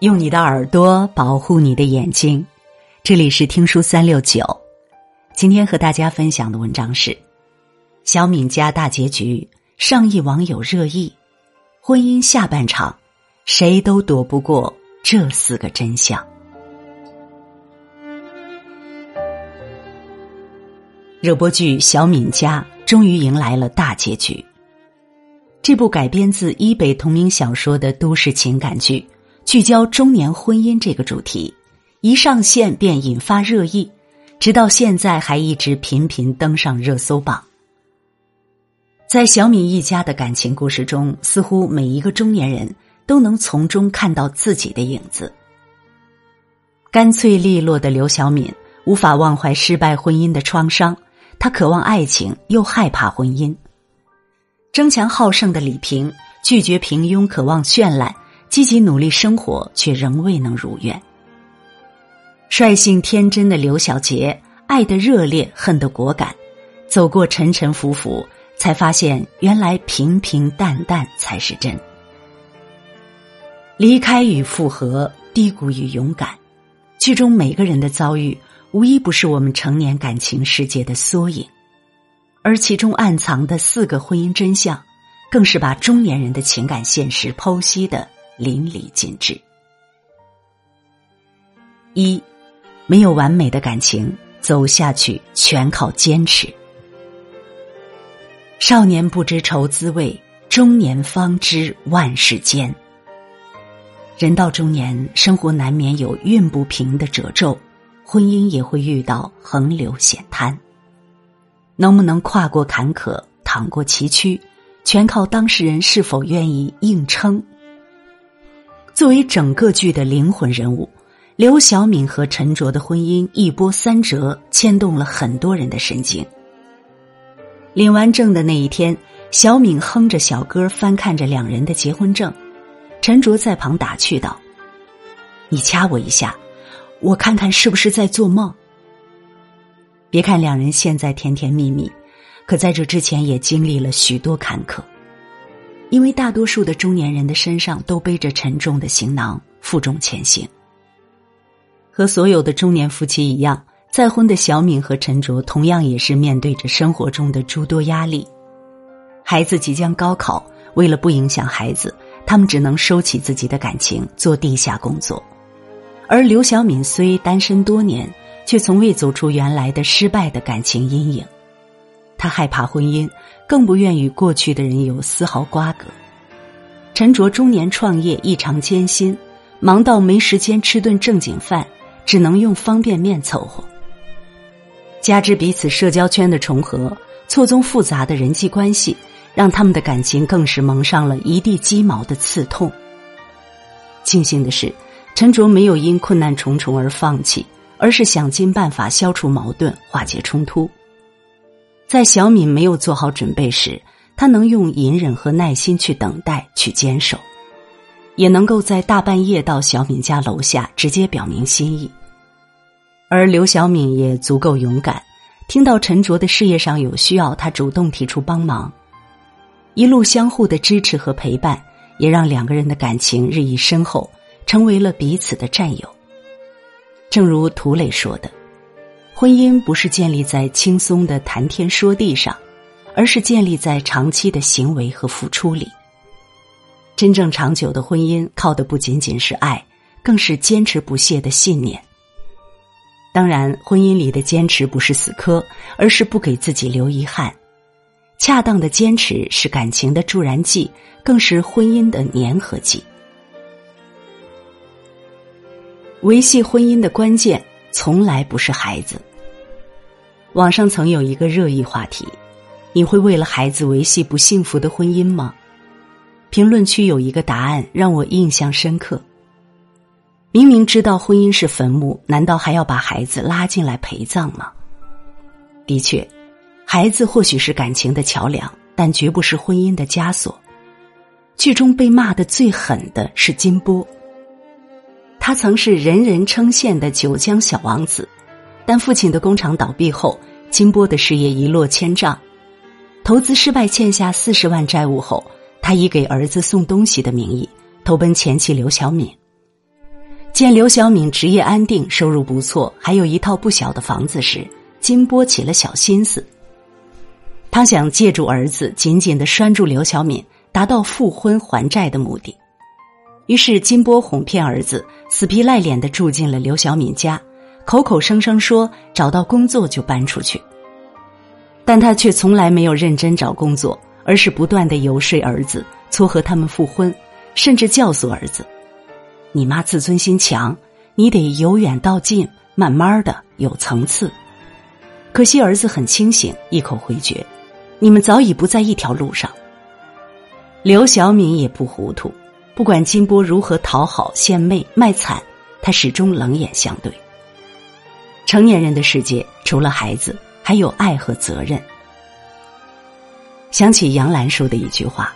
用你的耳朵保护你的眼睛，这里是听书三六九。今天和大家分享的文章是：小敏家大结局，上亿网友热议，婚姻下半场，谁都躲不过这四个真相。热播剧《小敏家》终于迎来了大结局。这部改编自伊北同名小说的都市情感剧。聚焦中年婚姻这个主题，一上线便引发热议，直到现在还一直频频登上热搜榜。在小敏一家的感情故事中，似乎每一个中年人都能从中看到自己的影子。干脆利落的刘小敏无法忘怀失败婚姻的创伤，她渴望爱情又害怕婚姻。争强好胜的李平拒绝平庸，渴望绚烂。积极努力生活，却仍未能如愿。率性天真的刘小杰，爱的热烈，恨的果敢，走过沉沉浮浮，才发现原来平平淡淡才是真。离开与复合，低谷与勇敢，剧中每个人的遭遇，无一不是我们成年感情世界的缩影，而其中暗藏的四个婚姻真相，更是把中年人的情感现实剖析的。淋漓尽致。一，没有完美的感情，走下去全靠坚持。少年不知愁滋味，中年方知万事艰。人到中年，生活难免有运不平的褶皱，婚姻也会遇到横流险滩。能不能跨过坎坷，躺过崎岖，全靠当事人是否愿意硬撑。作为整个剧的灵魂人物，刘晓敏和陈卓的婚姻一波三折，牵动了很多人的神经。领完证的那一天，小敏哼着小歌，翻看着两人的结婚证，陈卓在旁打趣道：“你掐我一下，我看看是不是在做梦。”别看两人现在甜甜蜜蜜，可在这之前也经历了许多坎坷。因为大多数的中年人的身上都背着沉重的行囊，负重前行。和所有的中年夫妻一样，再婚的小敏和陈卓同样也是面对着生活中的诸多压力。孩子即将高考，为了不影响孩子，他们只能收起自己的感情，做地下工作。而刘小敏虽单身多年，却从未走出原来的失败的感情阴影。他害怕婚姻，更不愿与过去的人有丝毫瓜葛。陈卓中年创业异常艰辛，忙到没时间吃顿正经饭，只能用方便面凑合。加之彼此社交圈的重合，错综复杂的人际关系，让他们的感情更是蒙上了一地鸡毛的刺痛。庆幸的是，陈卓没有因困难重重而放弃，而是想尽办法消除矛盾，化解冲突。在小敏没有做好准备时，他能用隐忍和耐心去等待、去坚守，也能够在大半夜到小敏家楼下直接表明心意。而刘小敏也足够勇敢，听到陈卓的事业上有需要，他主动提出帮忙，一路相互的支持和陪伴，也让两个人的感情日益深厚，成为了彼此的战友。正如涂磊说的。婚姻不是建立在轻松的谈天说地上，而是建立在长期的行为和付出里。真正长久的婚姻，靠的不仅仅是爱，更是坚持不懈的信念。当然，婚姻里的坚持不是死磕，而是不给自己留遗憾。恰当的坚持是感情的助燃剂，更是婚姻的粘合剂。维系婚姻的关键。从来不是孩子。网上曾有一个热议话题：你会为了孩子维系不幸福的婚姻吗？评论区有一个答案让我印象深刻。明明知道婚姻是坟墓，难道还要把孩子拉进来陪葬吗？的确，孩子或许是感情的桥梁，但绝不是婚姻的枷锁。剧中被骂的最狠的是金波。他曾是人人称羡的九江小王子，但父亲的工厂倒闭后，金波的事业一落千丈，投资失败欠下四十万债务后，他以给儿子送东西的名义投奔前妻刘小敏。见刘小敏职业安定，收入不错，还有一套不小的房子时，金波起了小心思。他想借助儿子紧紧的拴住刘小敏，达到复婚还债的目的。于是金波哄骗儿子，死皮赖脸的住进了刘小敏家，口口声声说找到工作就搬出去。但他却从来没有认真找工作，而是不断的游说儿子，撮合他们复婚，甚至教唆儿子：“你妈自尊心强，你得由远到近，慢慢的有层次。”可惜儿子很清醒，一口回绝：“你们早已不在一条路上。”刘小敏也不糊涂。不管金波如何讨好、献媚、卖惨，他始终冷眼相对。成年人的世界，除了孩子，还有爱和责任。想起杨澜说的一句话：“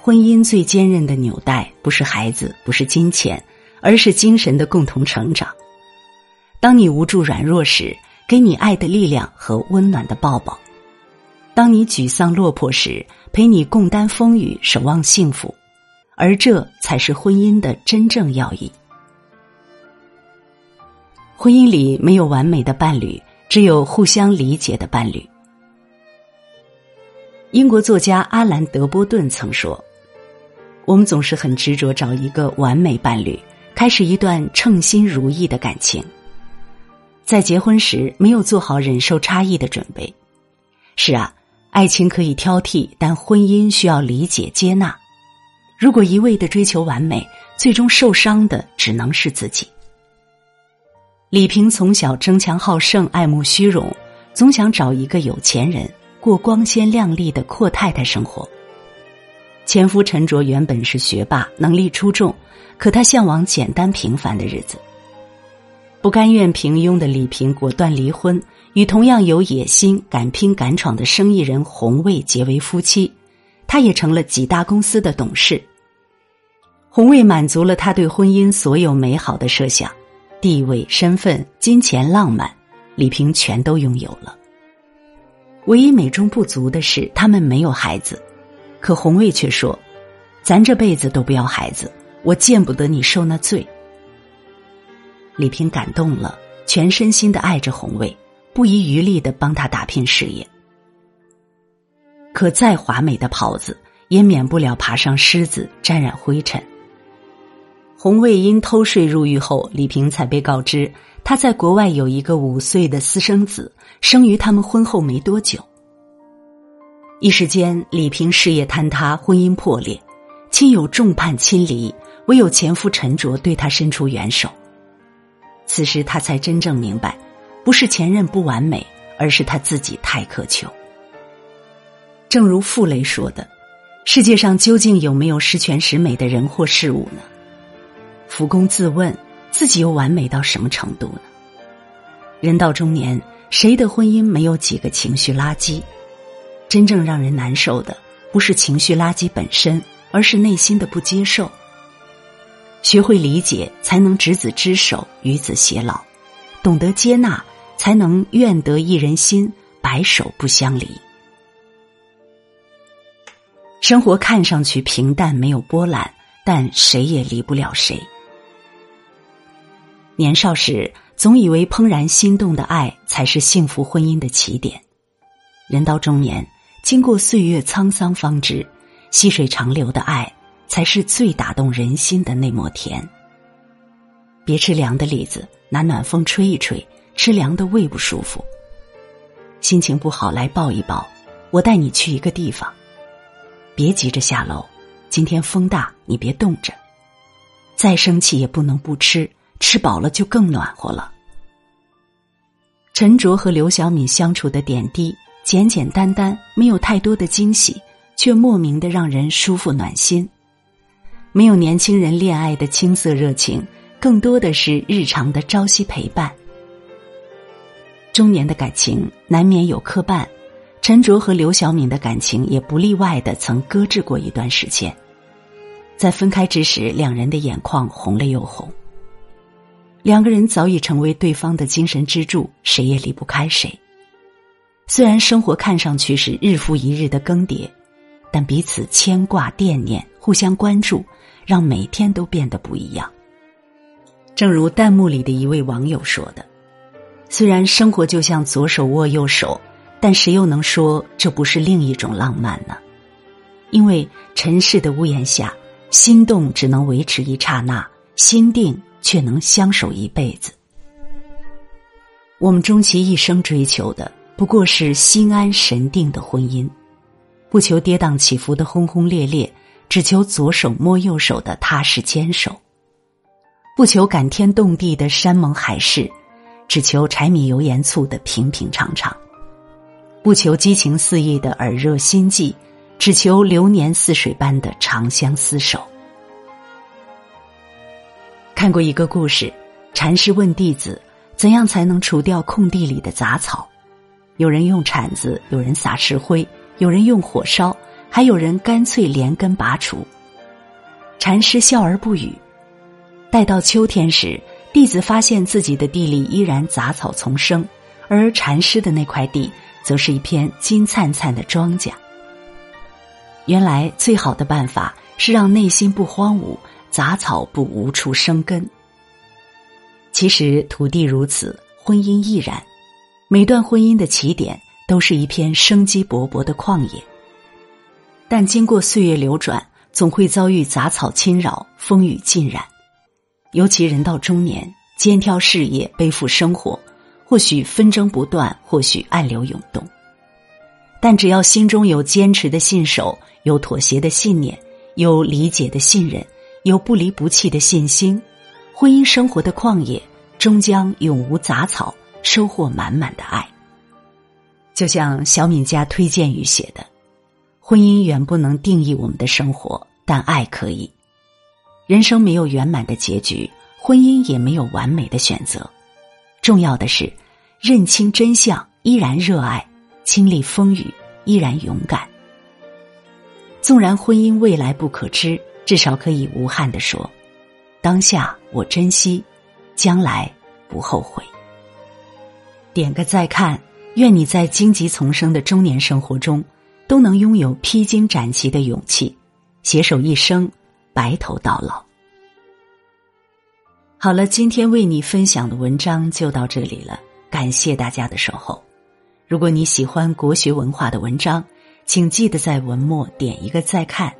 婚姻最坚韧的纽带，不是孩子，不是金钱，而是精神的共同成长。当你无助软弱时，给你爱的力量和温暖的抱抱；当你沮丧落魄时，陪你共担风雨，守望幸福。”而这才是婚姻的真正要义。婚姻里没有完美的伴侣，只有互相理解的伴侣。英国作家阿兰·德波顿曾说：“我们总是很执着找一个完美伴侣，开始一段称心如意的感情，在结婚时没有做好忍受差异的准备。是啊，爱情可以挑剔，但婚姻需要理解接纳。”如果一味的追求完美，最终受伤的只能是自己。李萍从小争强好胜，爱慕虚荣，总想找一个有钱人过光鲜亮丽的阔太太生活。前夫陈卓原本是学霸，能力出众，可他向往简单平凡的日子。不甘愿平庸的李萍果断离婚，与同样有野心、敢拼敢闯的生意人洪卫结为夫妻。他也成了几大公司的董事。洪卫满足了他对婚姻所有美好的设想，地位、身份、金钱、浪漫，李萍全都拥有了。唯一美中不足的是，他们没有孩子。可红卫却说：“咱这辈子都不要孩子，我见不得你受那罪。”李萍感动了，全身心的爱着红卫，不遗余力的帮他打拼事业。可再华美的袍子，也免不了爬上虱子，沾染灰尘。洪卫因偷税入狱后，李萍才被告知他在国外有一个五岁的私生子，生于他们婚后没多久。一时间，李萍事业坍塌，婚姻破裂，亲友众叛亲离，唯有前夫陈卓对她伸出援手。此时，她才真正明白，不是前任不完美，而是她自己太苛求。正如傅雷说的：“世界上究竟有没有十全十美的人或事物呢？”福公自问，自己又完美到什么程度呢？人到中年，谁的婚姻没有几个情绪垃圾？真正让人难受的，不是情绪垃圾本身，而是内心的不接受。学会理解，才能执子之手，与子偕老；懂得接纳，才能愿得一人心，白首不相离。生活看上去平淡没有波澜，但谁也离不了谁。年少时总以为怦然心动的爱才是幸福婚姻的起点，人到中年，经过岁月沧桑，方知细水长流的爱才是最打动人心的那抹甜。别吃凉的栗子，拿暖风吹一吹，吃凉的胃不舒服。心情不好来抱一抱，我带你去一个地方。别急着下楼，今天风大，你别冻着。再生气也不能不吃，吃饱了就更暖和了。陈卓和刘小敏相处的点滴，简简单单，没有太多的惊喜，却莫名的让人舒服暖心。没有年轻人恋爱的青涩热情，更多的是日常的朝夕陪伴。中年的感情难免有磕绊。陈卓和刘小敏的感情也不例外的曾搁置过一段时间，在分开之时，两人的眼眶红了又红。两个人早已成为对方的精神支柱，谁也离不开谁。虽然生活看上去是日复一日的更迭，但彼此牵挂、惦念、互相关注，让每天都变得不一样。正如弹幕里的一位网友说的：“虽然生活就像左手握右手，但谁又能说这不是另一种浪漫呢？因为尘世的屋檐下，心动只能维持一刹那，心定却能相守一辈子。我们终其一生追求的，不过是心安神定的婚姻，不求跌宕起伏的轰轰烈烈，只求左手摸右手的踏实坚守。”不求感天动地的山盟海誓，只求柴米油盐醋的平平常常；不求激情四溢的耳热心悸，只求流年似水般的长相厮守。看过一个故事，禅师问弟子：怎样才能除掉空地里的杂草？有人用铲子，有人撒石灰，有人用火烧，还有人干脆连根拔除。禅师笑而不语。待到秋天时，弟子发现自己的地里依然杂草丛生，而禅师的那块地则是一片金灿灿的庄稼。原来，最好的办法是让内心不荒芜，杂草不无处生根。其实，土地如此，婚姻亦然。每段婚姻的起点都是一片生机勃勃的旷野，但经过岁月流转，总会遭遇杂草侵扰，风雨浸染。尤其人到中年，肩挑事业，背负生活，或许纷争不断，或许暗流涌动。但只要心中有坚持的信守，有妥协的信念，有理解的信任，有不离不弃的信心，婚姻生活的旷野终将永无杂草，收获满满的爱。就像小敏家推荐语写的：“婚姻远不能定义我们的生活，但爱可以。”人生没有圆满的结局，婚姻也没有完美的选择。重要的是，认清真相，依然热爱；经历风雨，依然勇敢。纵然婚姻未来不可知，至少可以无憾的说：当下我珍惜，将来不后悔。点个再看，愿你在荆棘丛生的中年生活中，都能拥有披荆斩棘的勇气，携手一生。白头到老。好了，今天为你分享的文章就到这里了，感谢大家的守候。如果你喜欢国学文化的文章，请记得在文末点一个再看，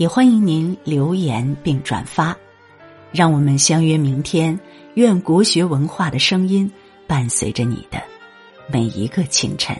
也欢迎您留言并转发。让我们相约明天，愿国学文化的声音伴随着你的每一个清晨。